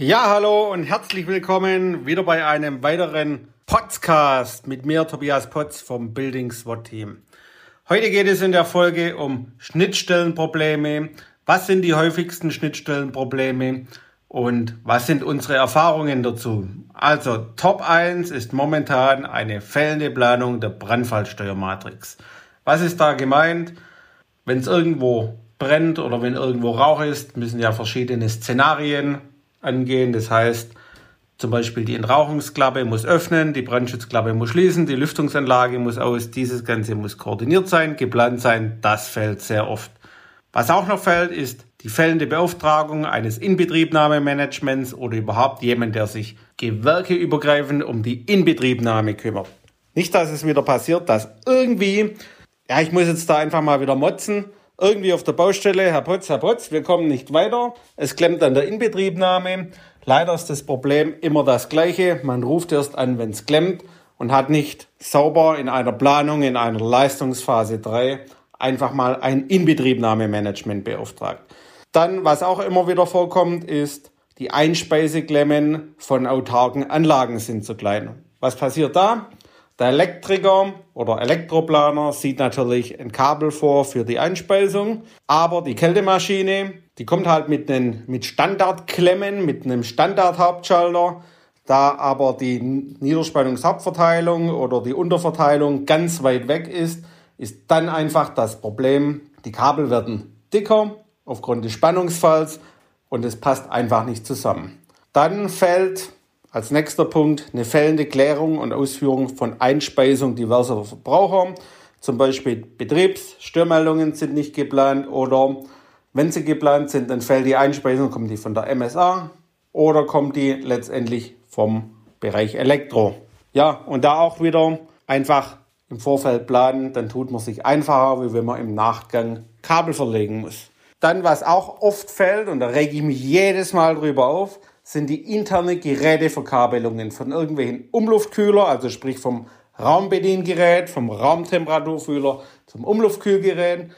Ja, hallo und herzlich willkommen wieder bei einem weiteren Podcast mit mir, Tobias Potz vom Building SWAT Team. Heute geht es in der Folge um Schnittstellenprobleme. Was sind die häufigsten Schnittstellenprobleme und was sind unsere Erfahrungen dazu? Also Top 1 ist momentan eine fällende Planung der Brandfallsteuermatrix. Was ist da gemeint? Wenn es irgendwo brennt oder wenn irgendwo Rauch ist, müssen ja verschiedene Szenarien angehen. Das heißt, zum Beispiel die Entrauchungsklappe muss öffnen, die Brandschutzklappe muss schließen, die Lüftungsanlage muss aus, dieses Ganze muss koordiniert sein, geplant sein. Das fällt sehr oft. Was auch noch fällt, ist die fällende Beauftragung eines Inbetriebnahmemanagements oder überhaupt jemand, der sich gewerkeübergreifend um die Inbetriebnahme kümmert. Nicht, dass es wieder passiert, dass irgendwie, ja, ich muss jetzt da einfach mal wieder motzen, irgendwie auf der Baustelle, Herr Potz, Herr Potz, wir kommen nicht weiter. Es klemmt an der Inbetriebnahme. Leider ist das Problem immer das gleiche. Man ruft erst an, wenn es klemmt und hat nicht sauber in einer Planung, in einer Leistungsphase 3 einfach mal ein Inbetriebnahmemanagement beauftragt. Dann, was auch immer wieder vorkommt, ist, die Einspeiseklemmen von autarken Anlagen sind zu klein. Was passiert da? Der Elektriker oder Elektroplaner sieht natürlich ein Kabel vor für die Einspeisung, aber die Kältemaschine, die kommt halt mit, einen, mit Standardklemmen, mit einem Standardhauptschalter. Da aber die Niederspannungshauptverteilung oder die Unterverteilung ganz weit weg ist, ist dann einfach das Problem, die Kabel werden dicker aufgrund des Spannungsfalls und es passt einfach nicht zusammen. Dann fällt als nächster Punkt eine fällende Klärung und Ausführung von Einspeisung diverser Verbraucher. Zum Beispiel Betriebsstörmeldungen sind nicht geplant oder wenn sie geplant sind, dann fällt die Einspeisung, kommt die von der MSA oder kommt die letztendlich vom Bereich Elektro. Ja, und da auch wieder einfach im Vorfeld planen, dann tut man sich einfacher, wie wenn man im Nachgang Kabel verlegen muss. Dann, was auch oft fällt, und da rege ich mich jedes Mal drüber auf, sind die interne Geräteverkabelungen von irgendwelchen Umluftkühler, also sprich vom Raumbediengerät, vom Raumtemperaturfühler zum Umluftkühlgerät,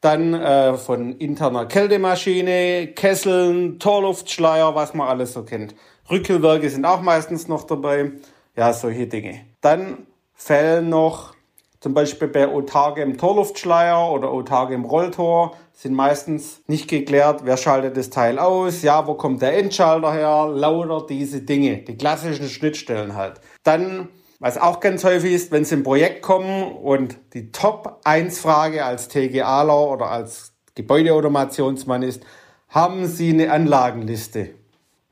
dann äh, von interner Kältemaschine, Kesseln, Torluftschleier, was man alles so kennt. Rückkühlwerke sind auch meistens noch dabei. Ja, solche Dinge. Dann fällen noch zum Beispiel bei autarkem Torluftschleier oder autarkem Rolltor sind meistens nicht geklärt, wer schaltet das Teil aus, ja, wo kommt der Endschalter her, lauter diese Dinge, die klassischen Schnittstellen halt. Dann, was auch ganz häufig ist, wenn Sie im Projekt kommen und die Top-1-Frage als TGAler oder als Gebäudeautomationsmann ist, haben Sie eine Anlagenliste?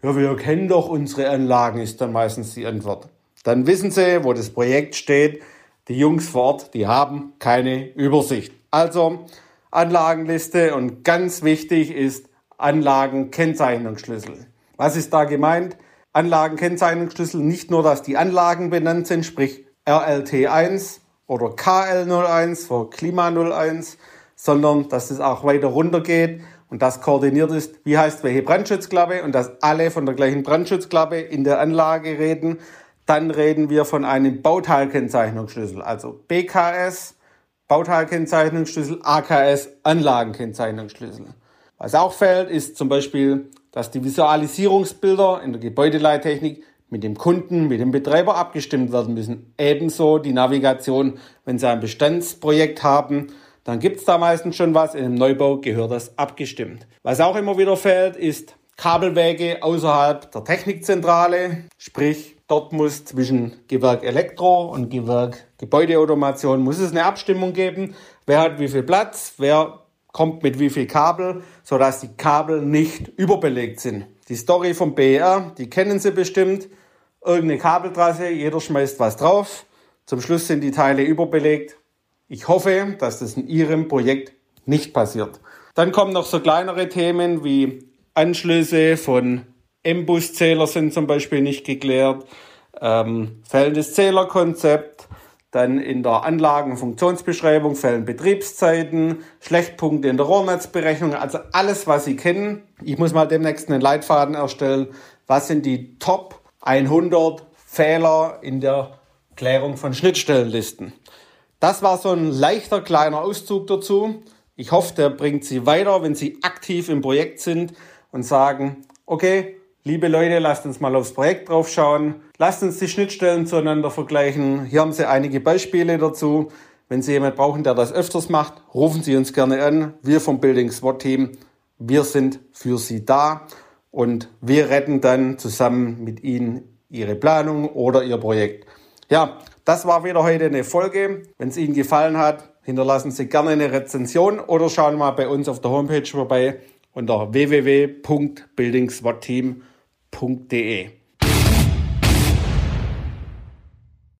Ja, wir kennen doch unsere Anlagen, ist dann meistens die Antwort. Dann wissen Sie, wo das Projekt steht. Die Jungs vor Ort, die haben keine Übersicht. Also, Anlagenliste und ganz wichtig ist Anlagenkennzeichnungsschlüssel. Was ist da gemeint? Anlagenkennzeichnungsschlüssel nicht nur, dass die Anlagen benannt sind, sprich RLT1 oder KL01 für Klima 01, sondern dass es auch weiter runter geht und das koordiniert ist, wie heißt welche Brandschutzklappe und dass alle von der gleichen Brandschutzklappe in der Anlage reden. Dann reden wir von einem Bauteilkennzeichnungsschlüssel, also BKS Bauteilkennzeichnungsschlüssel, AKS, Anlagenkennzeichnungsschlüssel. Was auch fällt, ist zum Beispiel, dass die Visualisierungsbilder in der Gebäudeleittechnik mit dem Kunden, mit dem Betreiber abgestimmt werden müssen. Ebenso die Navigation, wenn Sie ein Bestandsprojekt haben, dann gibt es da meistens schon was. In einem Neubau gehört das abgestimmt. Was auch immer wieder fällt, ist Kabelwege außerhalb der Technikzentrale, sprich Dort muss zwischen Gewerk Elektro und Gewerk Gebäudeautomation muss es eine Abstimmung geben. Wer hat wie viel Platz? Wer kommt mit wie viel Kabel, sodass die Kabel nicht überbelegt sind. Die Story vom BR, die kennen Sie bestimmt. Irgendeine Kabeltrasse, jeder schmeißt was drauf. Zum Schluss sind die Teile überbelegt. Ich hoffe, dass das in Ihrem Projekt nicht passiert. Dann kommen noch so kleinere Themen wie Anschlüsse von M-Bus-Zähler sind zum Beispiel nicht geklärt, ähm, fehlendes Zählerkonzept, dann in der Anlagenfunktionsbeschreibung fehlen Betriebszeiten, Schlechtpunkte in der Rohrnetzberechnung, also alles, was Sie kennen. Ich muss mal demnächst einen Leitfaden erstellen. Was sind die Top 100 Fehler in der Klärung von Schnittstellenlisten? Das war so ein leichter kleiner Auszug dazu. Ich hoffe, der bringt Sie weiter, wenn Sie aktiv im Projekt sind und sagen, okay, Liebe Leute, lasst uns mal aufs Projekt drauf schauen. Lasst uns die Schnittstellen zueinander vergleichen. Hier haben Sie einige Beispiele dazu. Wenn Sie jemanden brauchen, der das öfters macht, rufen Sie uns gerne an. Wir vom Building SWAT Team, wir sind für Sie da und wir retten dann zusammen mit Ihnen Ihre Planung oder Ihr Projekt. Ja, das war wieder heute eine Folge. Wenn es Ihnen gefallen hat, hinterlassen Sie gerne eine Rezension oder schauen mal bei uns auf der Homepage vorbei unter www.buildingswatteam.de.